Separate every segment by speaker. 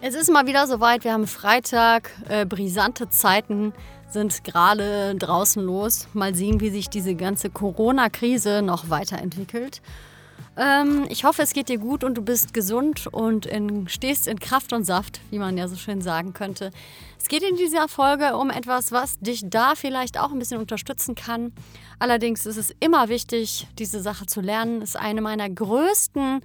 Speaker 1: Es ist mal wieder soweit. Wir haben Freitag. Äh, brisante Zeiten sind gerade draußen los. Mal sehen, wie sich diese ganze Corona-Krise noch weiterentwickelt. Ähm, ich hoffe, es geht dir gut und du bist gesund und in, stehst in Kraft und Saft, wie man ja so schön sagen könnte. Es geht in dieser Folge um etwas, was dich da vielleicht auch ein bisschen unterstützen kann. Allerdings ist es immer wichtig, diese Sache zu lernen. Ist eine meiner größten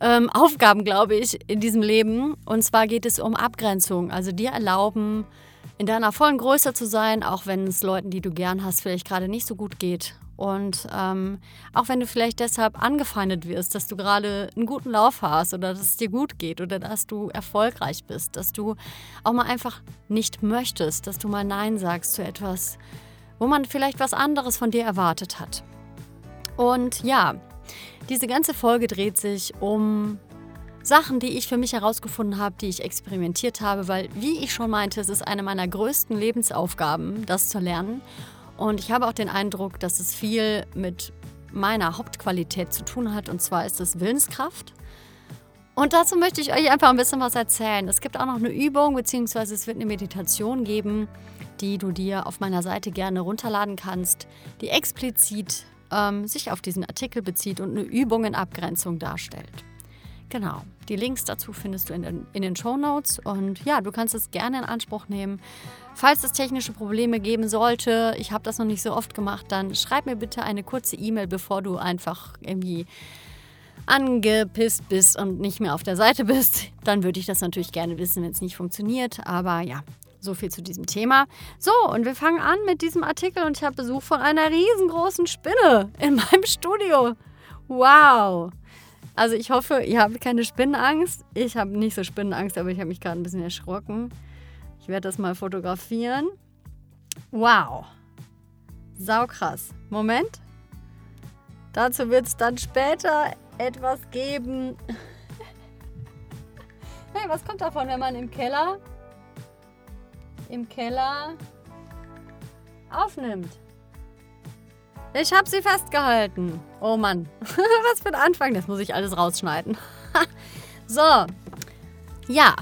Speaker 1: ähm, Aufgaben, glaube ich, in diesem Leben. Und zwar geht es um Abgrenzung. Also dir erlauben, in deiner vollen Größe zu sein, auch wenn es Leuten, die du gern hast, vielleicht gerade nicht so gut geht. Und ähm, auch wenn du vielleicht deshalb angefeindet wirst, dass du gerade einen guten Lauf hast oder dass es dir gut geht oder dass du erfolgreich bist, dass du auch mal einfach nicht möchtest, dass du mal Nein sagst zu etwas, wo man vielleicht was anderes von dir erwartet hat. Und ja, diese ganze Folge dreht sich um Sachen, die ich für mich herausgefunden habe, die ich experimentiert habe, weil, wie ich schon meinte, es ist eine meiner größten Lebensaufgaben, das zu lernen. Und ich habe auch den Eindruck, dass es viel mit meiner Hauptqualität zu tun hat, und zwar ist es Willenskraft. Und dazu möchte ich euch einfach ein bisschen was erzählen. Es gibt auch noch eine Übung, beziehungsweise es wird eine Meditation geben, die du dir auf meiner Seite gerne runterladen kannst, die explizit ähm, sich auf diesen Artikel bezieht und eine Übung in Abgrenzung darstellt. Genau, die Links dazu findest du in den, in den Show Notes und ja, du kannst es gerne in Anspruch nehmen. Falls es technische Probleme geben sollte, ich habe das noch nicht so oft gemacht, dann schreib mir bitte eine kurze E-Mail, bevor du einfach irgendwie angepisst bist und nicht mehr auf der Seite bist. Dann würde ich das natürlich gerne wissen, wenn es nicht funktioniert. Aber ja, so viel zu diesem Thema. So, und wir fangen an mit diesem Artikel und ich habe Besuch von einer riesengroßen Spinne in meinem Studio. Wow. Also ich hoffe, ihr habt keine Spinnenangst. Ich habe nicht so Spinnenangst, aber ich habe mich gerade ein bisschen erschrocken. Ich werde das mal fotografieren. Wow. Saukrass. Moment. Dazu wird es dann später etwas geben. hey, was kommt davon, wenn man im Keller im Keller aufnimmt. Ich habe sie festgehalten. Oh Mann, was für ein Anfang. Das muss ich alles rausschneiden. so, ja.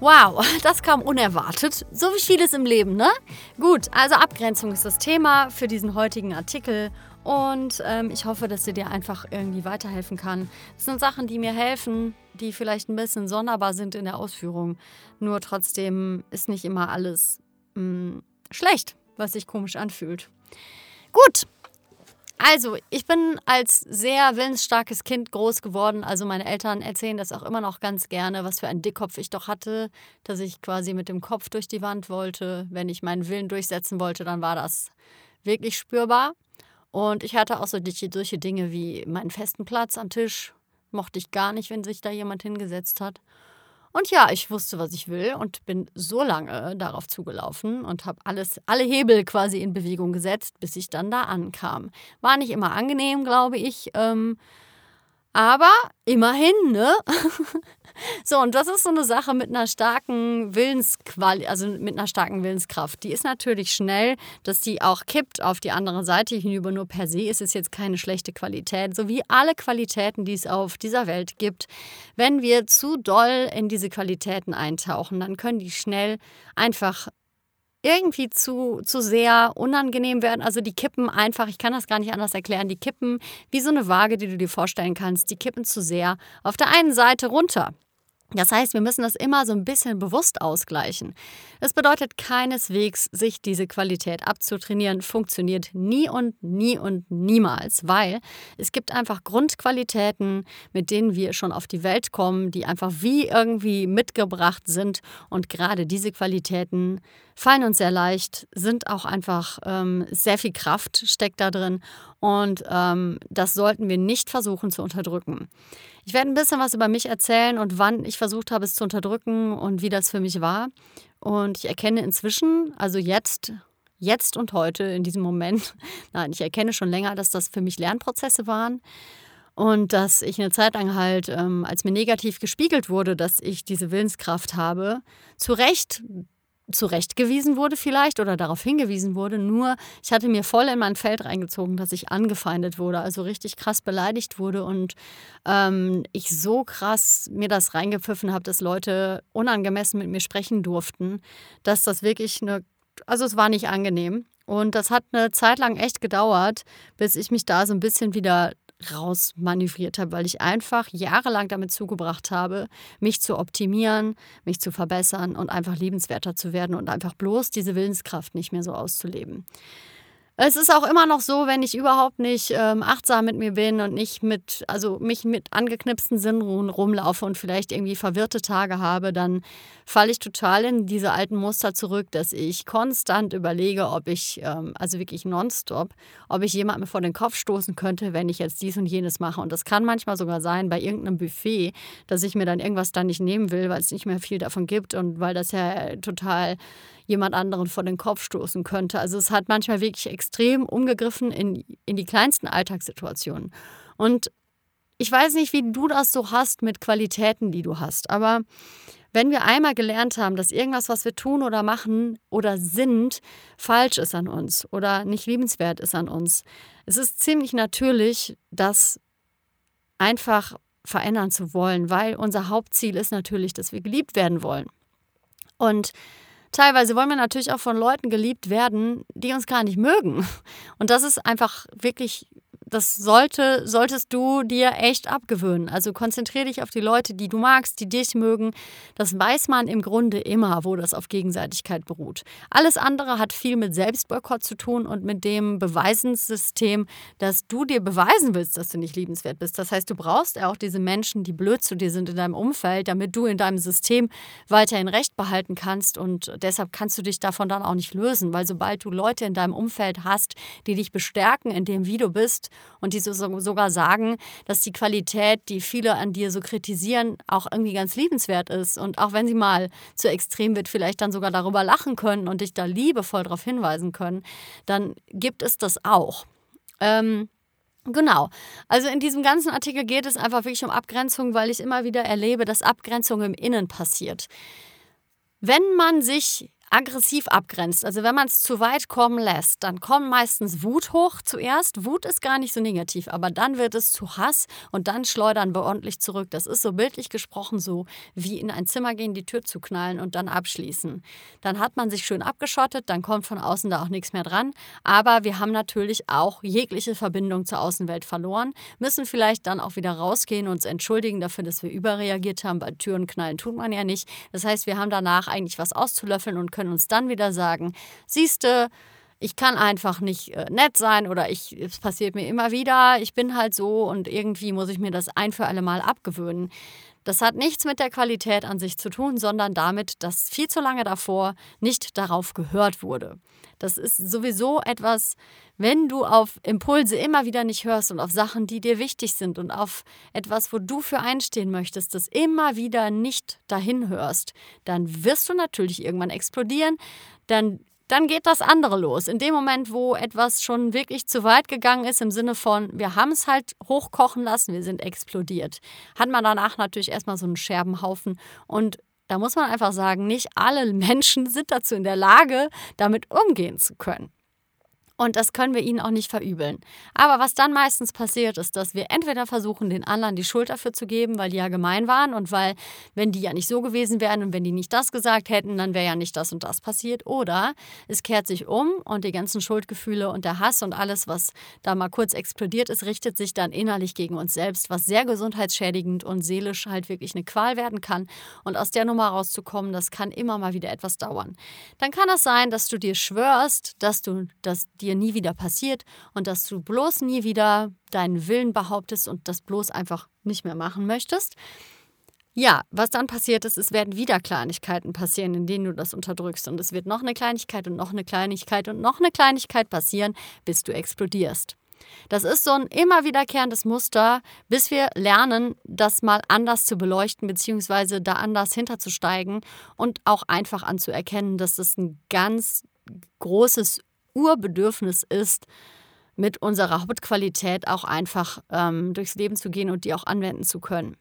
Speaker 1: Wow, das kam unerwartet. So wie vieles im Leben, ne? Gut, also Abgrenzung ist das Thema für diesen heutigen Artikel. Und ähm, ich hoffe, dass sie dir einfach irgendwie weiterhelfen kann. Das sind Sachen, die mir helfen, die vielleicht ein bisschen sonderbar sind in der Ausführung. Nur trotzdem ist nicht immer alles mh, hm, schlecht, was sich komisch anfühlt. Gut. Also, ich bin als sehr willensstarkes Kind groß geworden. Also, meine Eltern erzählen das auch immer noch ganz gerne, was für ein Dickkopf ich doch hatte, dass ich quasi mit dem Kopf durch die Wand wollte. Wenn ich meinen Willen durchsetzen wollte, dann war das wirklich spürbar. Und ich hatte auch so solche Dinge wie meinen festen Platz am Tisch. Mochte ich gar nicht, wenn sich da jemand hingesetzt hat. Und ja, ich wusste, was ich will und bin so lange darauf zugelaufen und habe alles, alle Hebel quasi in Bewegung gesetzt, bis ich dann da ankam. War nicht immer angenehm, glaube ich. Ähm, aber immerhin, ne? so, und das ist so eine Sache mit einer starken Willensquali, also mit einer starken Willenskraft. Die ist natürlich schnell, dass die auch kippt auf die andere Seite hinüber. Nur per se ist es jetzt keine schlechte Qualität, so wie alle Qualitäten, die es auf dieser Welt gibt. Wenn wir zu doll in diese Qualitäten eintauchen, dann können die schnell einfach irgendwie zu, zu sehr unangenehm werden. Also die kippen einfach, ich kann das gar nicht anders erklären, die kippen wie so eine Waage, die du dir vorstellen kannst, die kippen zu sehr auf der einen Seite runter. Das heißt, wir müssen das immer so ein bisschen bewusst ausgleichen. Das bedeutet keineswegs, sich diese Qualität abzutrainieren, funktioniert nie und nie und niemals, weil es gibt einfach Grundqualitäten, mit denen wir schon auf die Welt kommen, die einfach wie irgendwie mitgebracht sind. Und gerade diese Qualitäten fallen uns sehr leicht, sind auch einfach ähm, sehr viel Kraft steckt da drin und ähm, das sollten wir nicht versuchen zu unterdrücken. Ich werde ein bisschen was über mich erzählen und wann ich versucht habe, es zu unterdrücken und wie das für mich war. Und ich erkenne inzwischen, also jetzt, jetzt und heute, in diesem Moment, nein, ich erkenne schon länger, dass das für mich Lernprozesse waren. Und dass ich eine Zeit lang halt, ähm, als mir negativ gespiegelt wurde, dass ich diese Willenskraft habe, zu Recht zurechtgewiesen wurde vielleicht oder darauf hingewiesen wurde. Nur ich hatte mir voll in mein Feld reingezogen, dass ich angefeindet wurde, also richtig krass beleidigt wurde und ähm, ich so krass mir das reingepfiffen habe, dass Leute unangemessen mit mir sprechen durften, dass das wirklich eine, also es war nicht angenehm. Und das hat eine Zeit lang echt gedauert, bis ich mich da so ein bisschen wieder rausmanövriert habe, weil ich einfach jahrelang damit zugebracht habe, mich zu optimieren, mich zu verbessern und einfach liebenswerter zu werden und einfach bloß diese Willenskraft nicht mehr so auszuleben. Es ist auch immer noch so, wenn ich überhaupt nicht ähm, achtsam mit mir bin und nicht mit, also mich mit angeknipsten Sinnen rumlaufe und vielleicht irgendwie verwirrte Tage habe, dann falle ich total in diese alten Muster zurück, dass ich konstant überlege, ob ich, ähm, also wirklich nonstop, ob ich jemandem vor den Kopf stoßen könnte, wenn ich jetzt dies und jenes mache. Und das kann manchmal sogar sein bei irgendeinem Buffet, dass ich mir dann irgendwas dann nicht nehmen will, weil es nicht mehr viel davon gibt und weil das ja total jemand anderen vor den Kopf stoßen könnte. Also es hat manchmal wirklich extrem umgegriffen in, in die kleinsten Alltagssituationen. Und ich weiß nicht, wie du das so hast mit Qualitäten, die du hast, aber wenn wir einmal gelernt haben, dass irgendwas, was wir tun oder machen oder sind, falsch ist an uns oder nicht liebenswert ist an uns, es ist ziemlich natürlich, das einfach verändern zu wollen, weil unser Hauptziel ist natürlich, dass wir geliebt werden wollen. Und teilweise wollen wir natürlich auch von Leuten geliebt werden, die uns gar nicht mögen. Und das ist einfach wirklich das sollte, solltest du dir echt abgewöhnen. Also konzentriere dich auf die Leute, die du magst, die dich mögen. Das weiß man im Grunde immer, wo das auf Gegenseitigkeit beruht. Alles andere hat viel mit Selbstboykott zu tun und mit dem Beweisenssystem, dass du dir beweisen willst, dass du nicht liebenswert bist. Das heißt, du brauchst auch diese Menschen, die blöd zu dir sind in deinem Umfeld, damit du in deinem System weiterhin Recht behalten kannst. Und deshalb kannst du dich davon dann auch nicht lösen, weil sobald du Leute in deinem Umfeld hast, die dich bestärken in dem, wie du bist, und die so, sogar sagen, dass die Qualität, die viele an dir so kritisieren, auch irgendwie ganz liebenswert ist. Und auch wenn sie mal zu extrem wird, vielleicht dann sogar darüber lachen können und dich da liebevoll darauf hinweisen können, dann gibt es das auch. Ähm, Genau. Also in diesem ganzen Artikel geht es einfach wirklich um Abgrenzung, weil ich immer wieder erlebe, dass Abgrenzung im Innen passiert. Wenn man sich aggressiv abgrenzt, also wenn man es zu weit kommen lässt, dann kommt meistens Wut hoch zuerst. Wut ist gar nicht so negativ, aber dann wird es zu Hass und dann schleudern wir ordentlich zurück. Das ist so bildlich gesprochen so, wie in ein Zimmer gehen, die Tür zu knallen und dann abschließen. Dann hat man sich schön abgeschottet, dann kommt von außen da auch nichts mehr dran. Aber wir haben natürlich auch jegliche Verbindung zur Außenwelt verloren, müssen vielleicht dann auch wieder rausgehen und uns entschuldigen dafür, dass wir überreagiert haben. Bei Türen knallen tut man ja nicht. Das heißt, wir haben danach eigentlich was auszulöffeln und können können uns dann wieder sagen, siehste, ich kann einfach nicht äh, nett sein oder ich, es passiert mir immer wieder, ich bin halt so und irgendwie muss ich mir das ein für alle Mal abgewöhnen. Das hat nichts mit der Qualität an sich zu tun, sondern damit, dass viel zu lange davor nicht darauf gehört wurde. Das ist sowieso etwas, wenn du auf Impulse immer wieder nicht hörst und auf Sachen, die dir wichtig sind und auf etwas, wo du für einstehen möchtest, das immer wieder nicht dahin hörst, dann wirst du natürlich irgendwann explodieren. Dann dann geht das andere los. In dem Moment, wo etwas schon wirklich zu weit gegangen ist, im Sinne von, wir haben es halt hochkochen lassen, wir sind explodiert, hat man danach natürlich erstmal so einen Scherbenhaufen. Und da muss man einfach sagen, nicht alle Menschen sind dazu in der Lage, damit umgehen zu können. Und das können wir ihnen auch nicht verübeln. Aber was dann meistens passiert, ist, dass wir entweder versuchen, den anderen die Schuld dafür zu geben, weil die ja gemein waren und weil, wenn die ja nicht so gewesen wären und wenn die nicht das gesagt hätten, dann wäre ja nicht das und das passiert. Oder es kehrt sich um und die ganzen Schuldgefühle und der Hass und alles, was da mal kurz explodiert ist, richtet sich dann innerlich gegen uns selbst, was sehr gesundheitsschädigend und seelisch halt wirklich eine Qual werden kann. Und aus der Nummer rauszukommen, das kann immer mal wieder etwas dauern. Dann kann es sein, dass du dir schwörst, dass du das dir dir nie wieder passiert und dass du bloß nie wieder deinen Willen behauptest und das bloß einfach nicht mehr machen möchtest. Ja, was dann passiert ist, es werden wieder Kleinigkeiten passieren, in denen du das unterdrückst. Und es wird noch eine Kleinigkeit und noch eine Kleinigkeit und noch eine Kleinigkeit passieren, bis du explodierst. Das ist so ein immer wiederkehrendes Muster, bis wir lernen, das mal anders zu beleuchten, beziehungsweise da anders hinterzusteigen und auch einfach anzuerkennen, dass das ein ganz großes Urbedürfnis ist, mit unserer Hauptqualität auch einfach ähm, durchs Leben zu gehen und die auch anwenden zu können.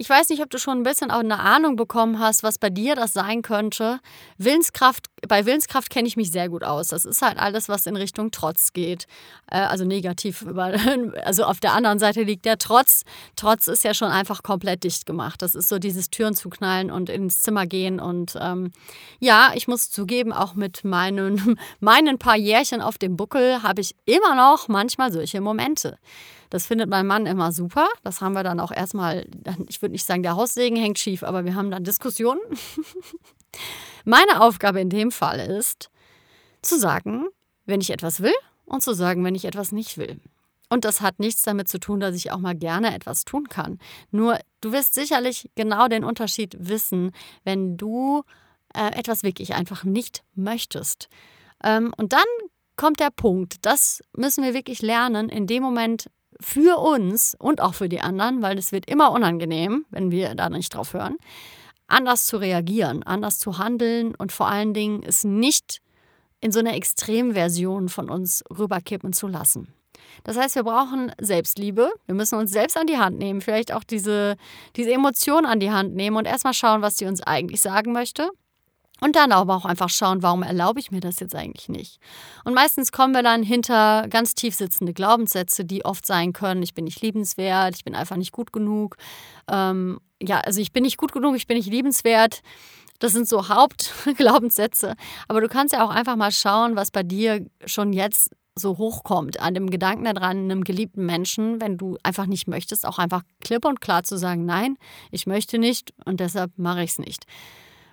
Speaker 1: Ich weiß nicht, ob du schon ein bisschen auch eine Ahnung bekommen hast, was bei dir das sein könnte. Willenskraft, bei Willenskraft kenne ich mich sehr gut aus. Das ist halt alles, was in Richtung Trotz geht. Äh, also negativ. Also auf der anderen Seite liegt der Trotz. Trotz ist ja schon einfach komplett dicht gemacht. Das ist so dieses Türen zu knallen und ins Zimmer gehen. Und ähm, ja, ich muss zugeben, auch mit meinen, meinen paar Jährchen auf dem Buckel habe ich immer noch manchmal solche Momente. Das findet mein Mann immer super. Das haben wir dann auch erstmal, ich würde nicht sagen, der Haussegen hängt schief, aber wir haben dann Diskussionen. Meine Aufgabe in dem Fall ist, zu sagen, wenn ich etwas will und zu sagen, wenn ich etwas nicht will. Und das hat nichts damit zu tun, dass ich auch mal gerne etwas tun kann. Nur du wirst sicherlich genau den Unterschied wissen, wenn du äh, etwas wirklich einfach nicht möchtest. Ähm, und dann kommt der Punkt, das müssen wir wirklich lernen, in dem Moment für uns und auch für die anderen, weil es wird immer unangenehm, wenn wir da nicht drauf hören, anders zu reagieren, anders zu handeln und vor allen Dingen es nicht in so eine Extremversion von uns rüberkippen zu lassen. Das heißt, wir brauchen Selbstliebe. Wir müssen uns selbst an die Hand nehmen, vielleicht auch diese, diese Emotionen an die Hand nehmen und erstmal schauen, was sie uns eigentlich sagen möchte. Und dann aber auch einfach schauen, warum erlaube ich mir das jetzt eigentlich nicht? Und meistens kommen wir dann hinter ganz tief sitzende Glaubenssätze, die oft sein können, ich bin nicht liebenswert, ich bin einfach nicht gut genug. Ähm, ja, also ich bin nicht gut genug, ich bin nicht liebenswert. Das sind so Hauptglaubenssätze. Aber du kannst ja auch einfach mal schauen, was bei dir schon jetzt so hochkommt an dem Gedanken daran, einem geliebten Menschen, wenn du einfach nicht möchtest, auch einfach klipp und klar zu sagen, nein, ich möchte nicht und deshalb mache ich es nicht.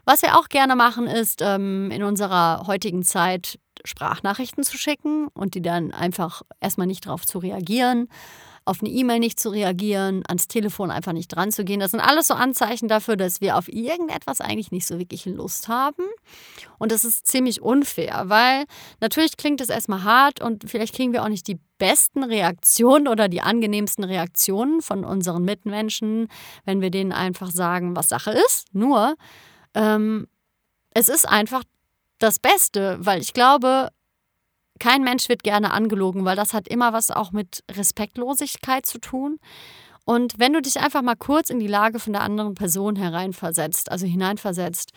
Speaker 1: Was wir auch gerne machen, ist ähm, in unserer heutigen Zeit Sprachnachrichten zu schicken und die dann einfach erstmal nicht darauf zu reagieren, auf eine E-Mail nicht zu reagieren, ans Telefon einfach nicht dran zu gehen. Das sind alles so Anzeichen dafür, dass wir auf irgendetwas eigentlich nicht so wirklich Lust haben. Und das ist ziemlich unfair, weil natürlich klingt es erstmal hart und vielleicht kriegen wir auch nicht die besten Reaktionen oder die angenehmsten Reaktionen von unseren Mitmenschen, wenn wir denen einfach sagen, was Sache ist. Nur, ähm, es ist einfach das Beste, weil ich glaube, kein Mensch wird gerne angelogen, weil das hat immer was auch mit Respektlosigkeit zu tun. Und wenn du dich einfach mal kurz in die Lage von der anderen Person hereinversetzt, also hineinversetzt,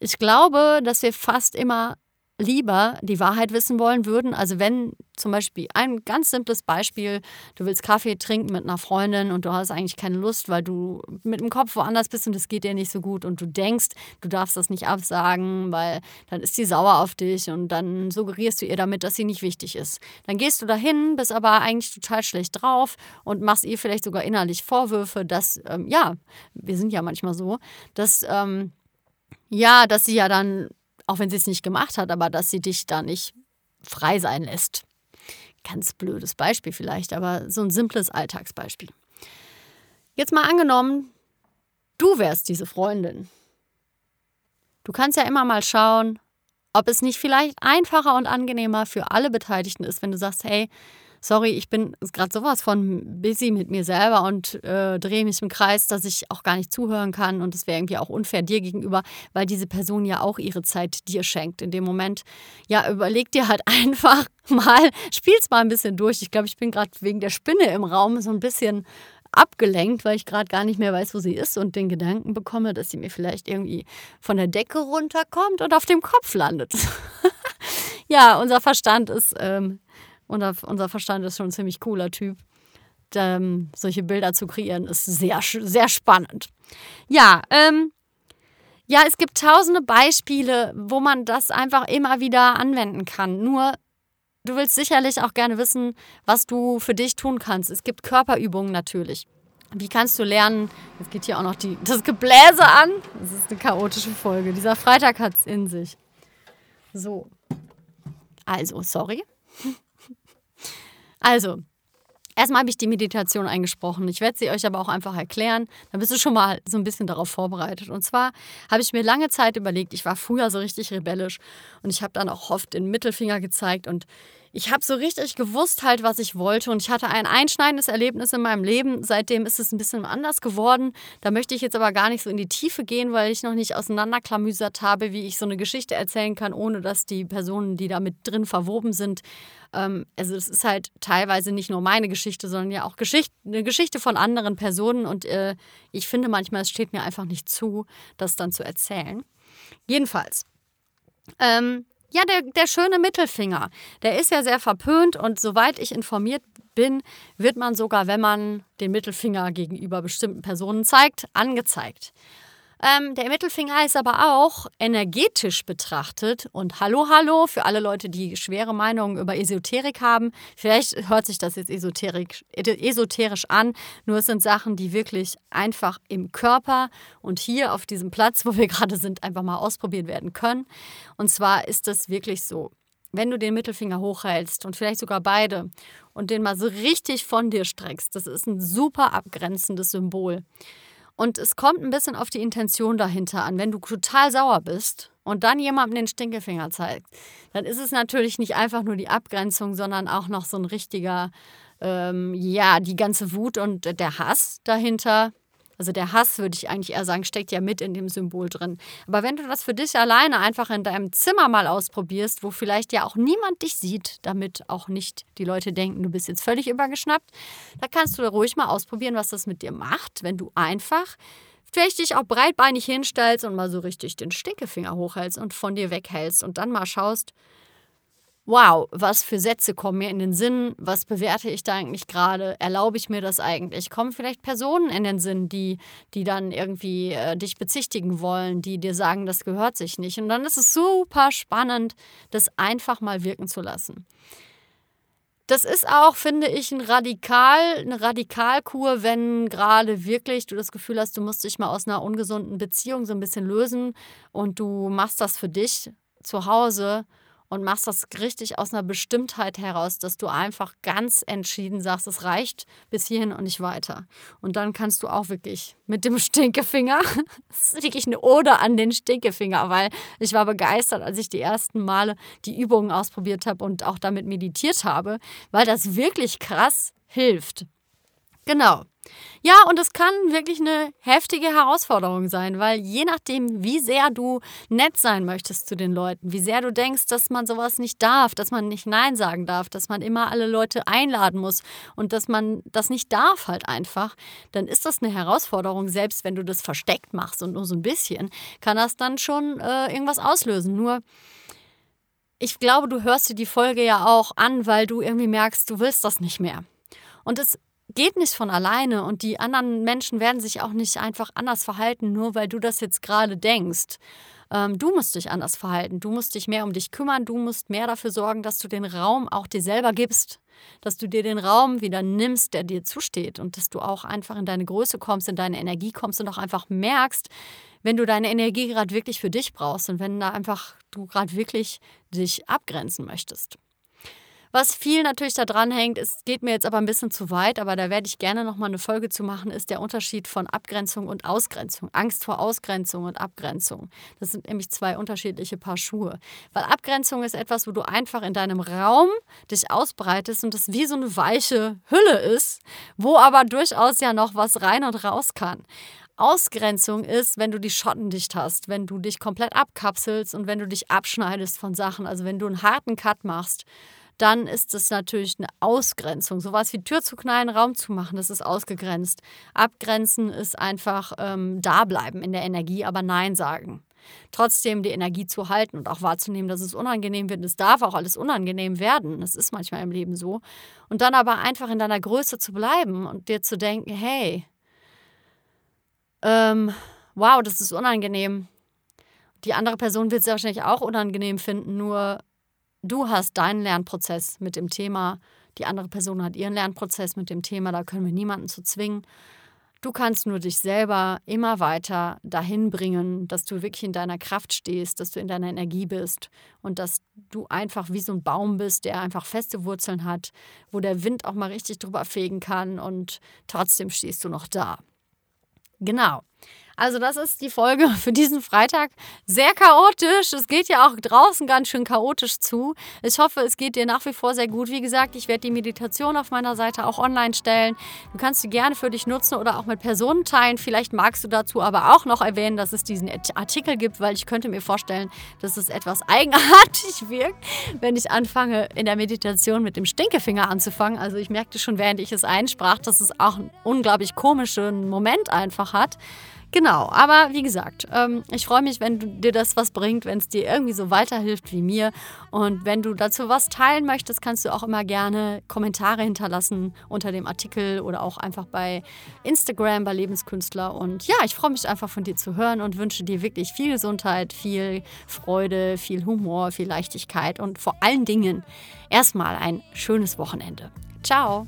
Speaker 1: ich glaube, dass wir fast immer lieber die Wahrheit wissen wollen würden. Also wenn zum Beispiel ein ganz simples Beispiel, du willst Kaffee trinken mit einer Freundin und du hast eigentlich keine Lust, weil du mit dem Kopf woanders bist und es geht dir nicht so gut und du denkst, du darfst das nicht absagen, weil dann ist sie sauer auf dich und dann suggerierst du ihr damit, dass sie nicht wichtig ist. Dann gehst du dahin, bist aber eigentlich total schlecht drauf und machst ihr vielleicht sogar innerlich Vorwürfe, dass, ähm, ja, wir sind ja manchmal so, dass, ähm, ja, dass sie ja dann auch wenn sie es nicht gemacht hat, aber dass sie dich da nicht frei sein lässt. Ganz blödes Beispiel vielleicht, aber so ein simples Alltagsbeispiel. Jetzt mal angenommen, du wärst diese Freundin. Du kannst ja immer mal schauen, ob es nicht vielleicht einfacher und angenehmer für alle Beteiligten ist, wenn du sagst, hey, sorry, ich bin gerade sowas von busy mit mir selber und äh, drehe mich im Kreis, dass ich auch gar nicht zuhören kann. Und es wäre irgendwie auch unfair dir gegenüber, weil diese Person ja auch ihre Zeit dir schenkt. In dem Moment, ja, überleg dir halt einfach mal, spiel's mal ein bisschen durch. Ich glaube, ich bin gerade wegen der Spinne im Raum so ein bisschen abgelenkt, weil ich gerade gar nicht mehr weiß, wo sie ist und den Gedanken bekomme, dass sie mir vielleicht irgendwie von der Decke runterkommt und auf dem Kopf landet. ja, unser Verstand ist ähm, unser, unser Verstand ist schon ein ziemlich cooler Typ. Ähm, solche Bilder zu kreieren, ist sehr, sehr spannend. Ja, ähm, ja, es gibt tausende Beispiele, wo man das einfach immer wieder anwenden kann. Nur, du willst sicherlich auch gerne wissen, was du für dich tun kannst. Es gibt Körperübungen natürlich. Wie kannst du lernen? Jetzt geht hier auch noch die, das Gebläse an. Das ist eine chaotische Folge. Dieser Freitag hat es in sich. So. Also, sorry. Also, erstmal habe ich die Meditation eingesprochen. Ich werde sie euch aber auch einfach erklären. Dann bist du schon mal so ein bisschen darauf vorbereitet. Und zwar habe ich mir lange Zeit überlegt, ich war früher so richtig rebellisch und ich habe dann auch oft den Mittelfinger gezeigt und ich habe so richtig gewusst halt, was ich wollte und ich hatte ein einschneidendes Erlebnis in meinem Leben. Seitdem ist es ein bisschen anders geworden. Da möchte ich jetzt aber gar nicht so in die Tiefe gehen, weil ich noch nicht auseinanderklamüsert habe, wie ich so eine Geschichte erzählen kann, ohne dass die Personen, die da mit drin verwoben sind, ähm, also es ist halt teilweise nicht nur meine Geschichte, sondern ja auch Geschichte, eine Geschichte von anderen Personen und äh, ich finde manchmal, es steht mir einfach nicht zu, das dann zu erzählen. Jedenfalls. Ähm, ja, der, der schöne Mittelfinger, der ist ja sehr verpönt und soweit ich informiert bin, wird man sogar, wenn man den Mittelfinger gegenüber bestimmten Personen zeigt, angezeigt. Ähm, der Mittelfinger ist aber auch energetisch betrachtet und hallo, hallo für alle Leute, die schwere Meinungen über Esoterik haben. Vielleicht hört sich das jetzt esoterik, esoterisch an, nur es sind Sachen, die wirklich einfach im Körper und hier auf diesem Platz, wo wir gerade sind, einfach mal ausprobiert werden können. Und zwar ist das wirklich so. Wenn du den Mittelfinger hochhältst und vielleicht sogar beide und den mal so richtig von dir streckst, das ist ein super abgrenzendes Symbol. Und es kommt ein bisschen auf die Intention dahinter an. Wenn du total sauer bist und dann jemandem den Stinkefinger zeigt, dann ist es natürlich nicht einfach nur die Abgrenzung, sondern auch noch so ein richtiger, ähm, ja, die ganze Wut und der Hass dahinter also der Hass, würde ich eigentlich eher sagen, steckt ja mit in dem Symbol drin. Aber wenn du das für dich alleine einfach in deinem Zimmer mal ausprobierst, wo vielleicht ja auch niemand dich sieht, damit auch nicht die Leute denken, du bist jetzt völlig übergeschnappt, da kannst du ruhig mal ausprobieren, was das mit dir macht, wenn du einfach vielleicht dich auch breitbeinig hinstellst und mal so richtig den Stinkefinger hochhältst und von dir weghältst und dann mal schaust, wow, was für Sätze kommen mir in den Sinn, was bewerte ich da eigentlich gerade, erlaube ich mir das eigentlich, kommen vielleicht Personen in den Sinn, die, die dann irgendwie äh, dich bezichtigen wollen, die dir sagen, das gehört sich nicht. Und dann ist es super spannend, das einfach mal wirken zu lassen. Das ist auch, finde ich, ein Radikal, eine Radikalkur, wenn gerade wirklich du das Gefühl hast, du musst dich mal aus einer ungesunden Beziehung so ein bisschen lösen und du machst das für dich zu Hause und machst das richtig aus einer Bestimmtheit heraus, dass du einfach ganz entschieden sagst, es reicht bis hierhin und nicht weiter. Und dann kannst du auch wirklich mit dem Stinkefinger, das ist wirklich eine Ode an den Stinkefinger, weil ich war begeistert, als ich die ersten Male die Übungen ausprobiert habe und auch damit meditiert habe, weil das wirklich krass hilft. Genau. Ja, und es kann wirklich eine heftige Herausforderung sein, weil je nachdem, wie sehr du nett sein möchtest zu den Leuten, wie sehr du denkst, dass man sowas nicht darf, dass man nicht Nein sagen darf, dass man immer alle Leute einladen muss und dass man das nicht darf halt einfach, dann ist das eine Herausforderung, selbst wenn du das versteckt machst und nur so ein bisschen, kann das dann schon äh, irgendwas auslösen. Nur ich glaube, du hörst dir die Folge ja auch an, weil du irgendwie merkst, du willst das nicht mehr. Und es geht nicht von alleine und die anderen Menschen werden sich auch nicht einfach anders verhalten, nur weil du das jetzt gerade denkst. Ähm, du musst dich anders verhalten, du musst dich mehr um dich kümmern, du musst mehr dafür sorgen, dass du den Raum auch dir selber gibst, dass du dir den Raum wieder nimmst, der dir zusteht und dass du auch einfach in deine Größe kommst, in deine Energie kommst und auch einfach merkst, wenn du deine Energie gerade wirklich für dich brauchst und wenn da einfach du gerade wirklich dich abgrenzen möchtest. Was viel natürlich da dran hängt, es geht mir jetzt aber ein bisschen zu weit, aber da werde ich gerne nochmal eine Folge zu machen, ist der Unterschied von Abgrenzung und Ausgrenzung. Angst vor Ausgrenzung und Abgrenzung. Das sind nämlich zwei unterschiedliche Paar Schuhe. Weil Abgrenzung ist etwas, wo du einfach in deinem Raum dich ausbreitest und das wie so eine weiche Hülle ist, wo aber durchaus ja noch was rein und raus kann. Ausgrenzung ist, wenn du die Schotten dicht hast, wenn du dich komplett abkapselst und wenn du dich abschneidest von Sachen, also wenn du einen harten Cut machst dann ist es natürlich eine Ausgrenzung. Sowas wie Tür zu knallen, Raum zu machen, das ist ausgegrenzt. Abgrenzen ist einfach ähm, da bleiben in der Energie, aber Nein sagen. Trotzdem die Energie zu halten und auch wahrzunehmen, dass es unangenehm wird. Es darf auch alles unangenehm werden. Das ist manchmal im Leben so. Und dann aber einfach in deiner Größe zu bleiben und dir zu denken, hey, ähm, wow, das ist unangenehm. Die andere Person wird es wahrscheinlich auch unangenehm finden, nur Du hast deinen Lernprozess mit dem Thema, die andere Person hat ihren Lernprozess mit dem Thema, da können wir niemanden zu zwingen. Du kannst nur dich selber immer weiter dahin bringen, dass du wirklich in deiner Kraft stehst, dass du in deiner Energie bist und dass du einfach wie so ein Baum bist, der einfach feste Wurzeln hat, wo der Wind auch mal richtig drüber fegen kann und trotzdem stehst du noch da. Genau. Also das ist die Folge für diesen Freitag. Sehr chaotisch. Es geht ja auch draußen ganz schön chaotisch zu. Ich hoffe, es geht dir nach wie vor sehr gut. Wie gesagt, ich werde die Meditation auf meiner Seite auch online stellen. Du kannst sie gerne für dich nutzen oder auch mit Personen teilen. Vielleicht magst du dazu aber auch noch erwähnen, dass es diesen Artikel gibt, weil ich könnte mir vorstellen, dass es etwas eigenartig wirkt, wenn ich anfange, in der Meditation mit dem Stinkefinger anzufangen. Also ich merkte schon, während ich es einsprach, dass es auch einen unglaublich komischen Moment einfach hat. Genau, aber wie gesagt, ähm, ich freue mich, wenn dir das was bringt, wenn es dir irgendwie so weiterhilft wie mir. Und wenn du dazu was teilen möchtest, kannst du auch immer gerne Kommentare hinterlassen unter dem Artikel oder auch einfach bei Instagram, bei Lebenskünstler. Und ja, ich freue mich einfach von dir zu hören und wünsche dir wirklich viel Gesundheit, viel Freude, viel Humor, viel Leichtigkeit und vor allen Dingen erstmal ein schönes Wochenende. Ciao!